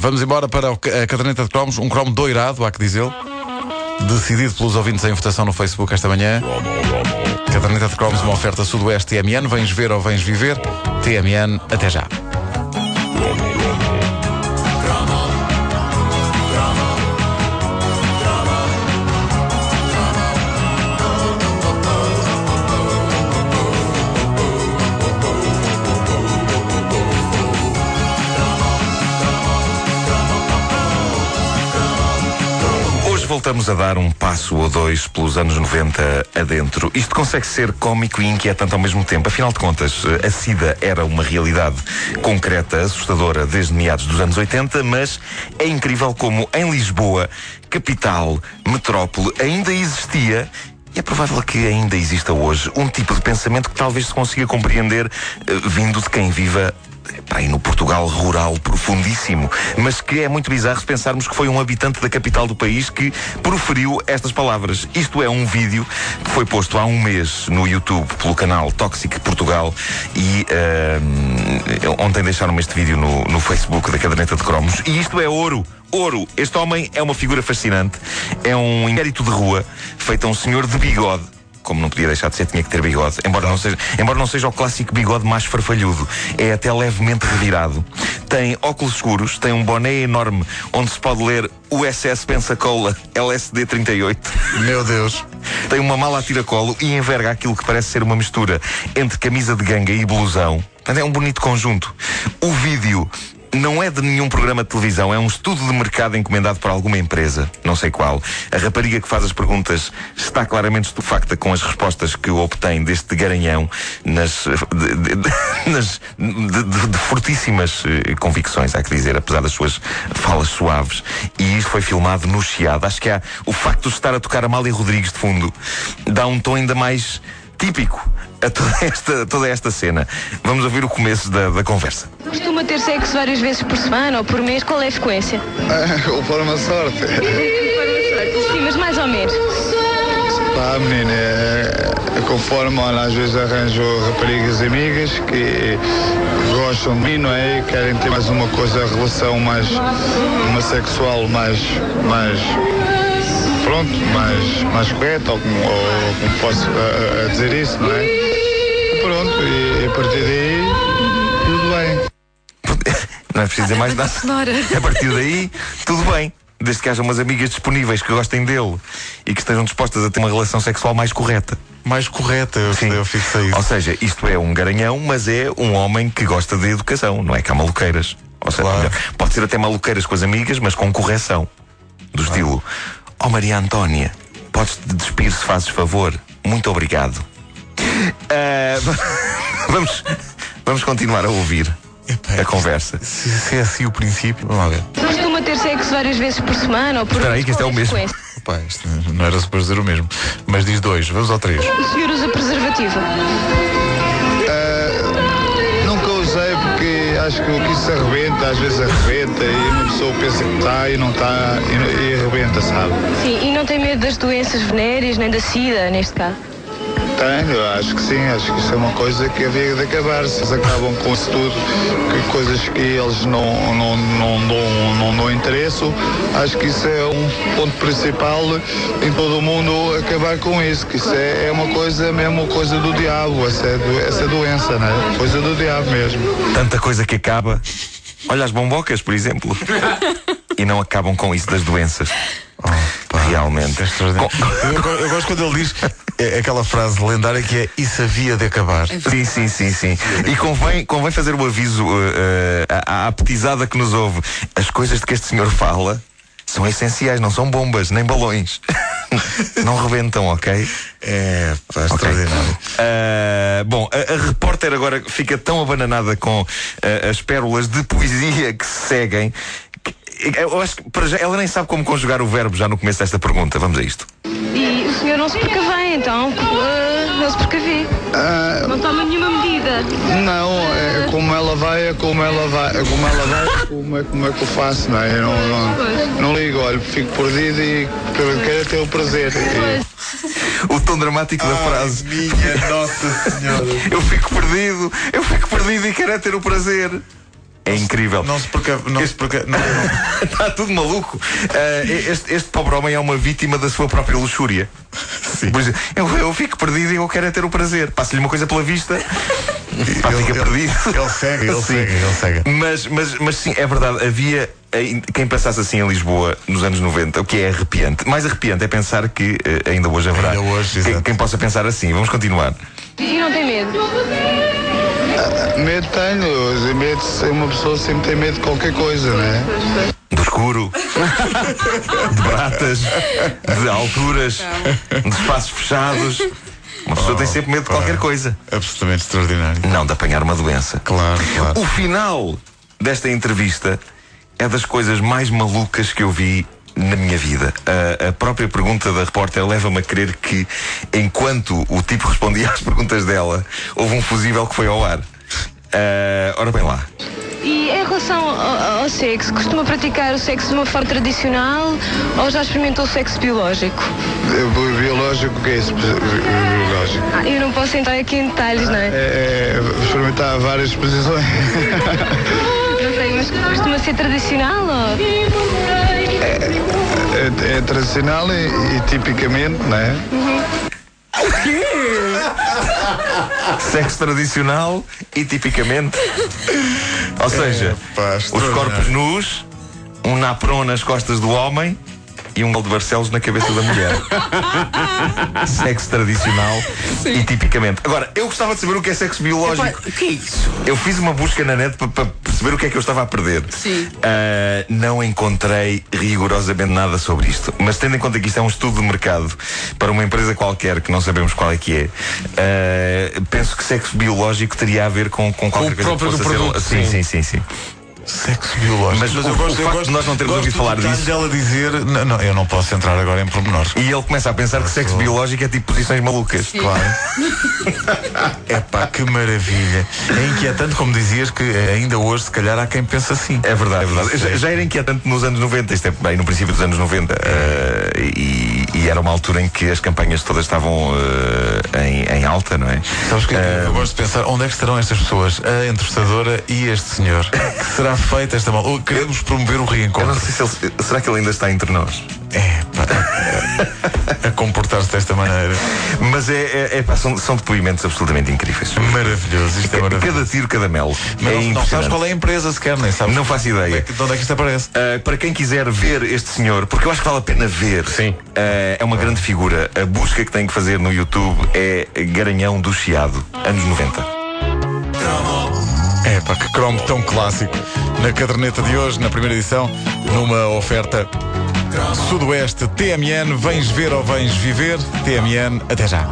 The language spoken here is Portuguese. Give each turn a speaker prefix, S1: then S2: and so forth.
S1: Vamos embora para a caderneta de cromos, um cromo doirado, há que dizê-lo. Decidido pelos ouvintes em votação no Facebook esta manhã. Caderneta de cromos, uma oferta Sudoeste TMN. Vens ver ou vens viver? TMN, até já.
S2: Voltamos a dar um passo ou dois pelos anos 90 adentro. Isto consegue ser cómico e inquietante ao mesmo tempo. Afinal de contas, a SIDA era uma realidade concreta, assustadora, desde meados dos anos 80, mas é incrível como em Lisboa, capital, metrópole, ainda existia e é provável que ainda exista hoje um tipo de pensamento que talvez se consiga compreender uh, vindo de quem viva Pá, e no Portugal rural profundíssimo, mas que é muito bizarro pensarmos que foi um habitante da capital do país que proferiu estas palavras. Isto é um vídeo que foi posto há um mês no YouTube pelo canal Toxic Portugal e uh, ontem deixaram-me este vídeo no, no Facebook da caderneta de cromos e isto é ouro. Ouro. Este homem é uma figura fascinante. É um inquérito de rua feito a um senhor de bigode como não podia deixar de ser, tinha que ter bigode. Embora não seja, embora não seja o clássico bigode mais farfalhudo. É até levemente revirado. Tem óculos escuros, tem um boné enorme onde se pode ler USS Pensacola LSD 38.
S1: Meu Deus.
S2: Tem uma mala a tiracolo e enverga aquilo que parece ser uma mistura entre camisa de ganga e blusão. É um bonito conjunto. O vídeo não é de nenhum programa de televisão, é um estudo de mercado encomendado por alguma empresa, não sei qual. A rapariga que faz as perguntas está claramente estupefacta com as respostas que obtém deste garanhão nas, de, de, nas, de, de, fortíssimas eh, convicções, há que dizer, apesar das suas falas suaves. E isto foi filmado no Chiado. Acho que há o facto de estar a tocar Amália Rodrigues de fundo dá um tom ainda mais típico a toda esta, toda esta cena. Vamos ouvir o começo da, da conversa.
S3: Costuma ter sexo várias vezes por semana ou por mês? Qual é a frequência?
S4: É, conforme a sorte.
S3: Sim, mas mais ou menos.
S4: Pá, menina, é, é conforme, olha, às vezes arranjo raparigas amigas que gostam de mim, não é? E querem ter mais uma coisa, relação mais, uma sexual mais, mais pronto, mais, mais correta, ou como, ou como posso uh, dizer isso, não é? Pronto, e, e a partir daí, tudo bem.
S2: Não é preciso dizer mais nada. A partir daí, tudo bem. Desde que haja umas amigas disponíveis que gostem dele e que estejam dispostas a ter uma relação sexual mais correta.
S1: Mais correta, eu, Sim. eu fixei isso.
S2: Ou seja, isto é um garanhão, mas é um homem que gosta de educação, não é que há maluqueiras. Ou seja, claro. pode ser até maluqueiras com as amigas, mas com correção. Do claro. estilo, Oh Maria Antónia, podes-te despir se fazes favor? Muito obrigado. Uh, vamos, vamos continuar a ouvir a conversa.
S1: Se, se, é assim o princípio, vamos lá ver.
S3: Costuma ter sexo várias vezes por semana ou por
S2: Espera aí, que isto é o mesmo.
S1: Opa, isto não era suposto dizer o mesmo. Mas diz dois, vamos ao três.
S3: O senhor usa preservativo?
S4: Que, que isso arrebenta, às vezes arrebenta e uma pessoa pensa que está e não está e, e arrebenta, sabe?
S3: Sim, e não tem medo das doenças venéreas nem da SIDA, neste caso?
S4: Tenho, acho que sim, acho que isso é uma coisa que havia de acabar. Se eles acabam com isso tudo, que coisas que eles não, não, não, não, não dão interesse, acho que isso é um ponto principal em todo o mundo acabar com isso, que isso é, é uma coisa mesmo coisa do diabo, essa, é do, essa doença, né? Coisa do diabo mesmo.
S2: Tanta coisa que acaba. Olha as bombocas, por exemplo. e não acabam com isso das doenças. Realmente. É
S1: eu, eu, gosto quando ele diz é aquela frase lendária que é isso havia de acabar.
S2: Sim, sim, sim, sim. E convém, convém fazer o aviso uh, uh, à, à petizada que nos ouve. As coisas de que este senhor fala são essenciais, não são bombas, nem balões. não rebentam, ok?
S1: É, pá, okay. extraordinário.
S2: Uh, bom, a, a, repórter agora fica tão abananada com uh, as pérolas de poesia que se seguem. Eu acho que para já, ela nem sabe como conjugar o verbo já no começo desta pergunta. Vamos a isto.
S3: E o senhor não se precavém, então? Uh, não se precavê? Uh, não toma nenhuma medida?
S4: Não, é como ela vai, é como ela vai, é como ela vai, como é, como é que eu faço, não é? Eu não, não, não ligo, olha, fico perdido e quero ter o prazer.
S2: E... O tom dramático da frase.
S4: Minha Nossa Senhora.
S2: eu fico perdido, eu fico perdido e quero ter o prazer. É incrível.
S1: Não se porque. Não se porque não, não.
S2: Está tudo maluco. Uh, este, este pobre homem é uma vítima da sua própria luxúria. Pois, eu, eu fico perdido e eu quero é ter o prazer. Passo-lhe uma coisa pela vista. Pá,
S1: Ele-
S2: fica
S1: ele-
S2: perdido.
S1: ele segue, ele
S2: Sim.
S1: segue, ele segue.
S2: Mas, mas, mas sim, é verdade. Havia eh, quem pensasse assim em Lisboa nos anos 90, o que é arrepiante. Mais arrepiante é pensar que eh, ainda hoje haverá.
S1: Ainda hoje,
S2: quem, quem possa pensar assim. Vamos continuar.
S3: E não tem medo?
S4: Medo tenho, medo, uma pessoa sempre tem medo de qualquer coisa, não é?
S2: Do escuro, de bratas, de alturas, de espaços fechados. Uma pessoa tem sempre medo de qualquer coisa.
S1: Absolutamente extraordinário.
S2: Não de apanhar uma doença.
S1: Claro, claro.
S2: O final desta entrevista é das coisas mais malucas que eu vi na minha vida. A, a própria pergunta da repórter leva-me a crer que, enquanto o tipo respondia às perguntas dela, houve um fusível que foi ao ar. Ah, ora bem lá.
S3: E em relação ao, ao sexo, costuma praticar o sexo de uma forma tradicional ou já experimentou o sexo biológico?
S4: Bi- Biológico, o que é isso? bi- Biológico.
S3: Ah, eu não posso entrar aqui em detalhes, não é?
S4: É, é experimentar várias posições.
S3: Não sei, mas costuma ser tradicional ou...
S4: É, é tradicional e, e tipicamente, não é?
S2: Sexo tradicional e tipicamente. Ou seja,
S1: pá,
S2: os corpos nus, um napron nas costas do homem e um gol de Barcelos na cabeça da mulher. sexo tradicional e tipicamente. Agora, eu gostava de saber o que é sexo biológico.
S5: O que é isso?
S2: Eu fiz uma busca na net para, perceber o que é que eu estava a perder.
S5: Sim.
S2: Ah, não encontrei rigorosamente nada sobre isto. Mas tendo em conta que isto é um estudo de mercado para uma empresa qualquer que não sabemos qual é que é, ah, penso que sexo biológico teria a ver com, com qualquer
S5: o
S2: coisa
S5: próprio
S2: que
S5: do
S2: fosse ser-
S5: produto,
S2: Sim, sim,
S5: sim.
S2: sim, sim.
S1: Sexo biológico.
S2: Mas o- o facto de nós não termos
S1: gosto
S2: ouvido
S1: do
S2: falar disso-
S1: dela dizer. Não, não, eu não posso entrar agora em pormenores.
S2: E ele começa a pensar que sexo biológico é tipo posições malucas.
S1: Claro. É pá, que maravilha. É inquietante, como dizias, que ainda hoje, se calhar, há quem pense assim.
S2: É verdade, é verdade. Já, já era inquietante nos anos 90, isto é bem no princípio dos anos 90. eh, e, e era uma altura em que as campanhas todas estavam eh, em, em alta, não é?
S1: Sabes que
S2: Eh,
S1: eu gosto de pensar onde é que estarão estas pessoas? A entrevistadora e este senhor. Que será feita esta mal? Ou Queremos promover o
S2: eu não
S1: reencontro.
S2: sei se ele, será que ele ainda está entre nós?
S1: É, pá. A comportar-se desta maneira.
S2: Mas é, é, é pá, são, são depoimentos absolutamente incríveis.
S1: Maravilhoso. Isto é maravilhoso.
S2: Cada tiro, cada melo.
S1: Mas
S2: é
S1: não, não sabes qual é a empresa sequer, nem sabes.
S2: Não faço
S1: Onde é
S2: ideia.
S1: que- De onde é que isto aparece?
S2: Uh, para quem quiser ver este senhor, porque eu acho que vale a pena ver,
S5: Sim.
S2: Uh, é uma grande figura. A busca que tem que fazer no YouTube é Garanhão do Chiado, anos 90.
S1: É pá, que cromo tão clássico. Na caderneta de hoje, na primeira edição, numa oferta Sudoeste TMN. Vens ver ou vens viver? TMN, até já.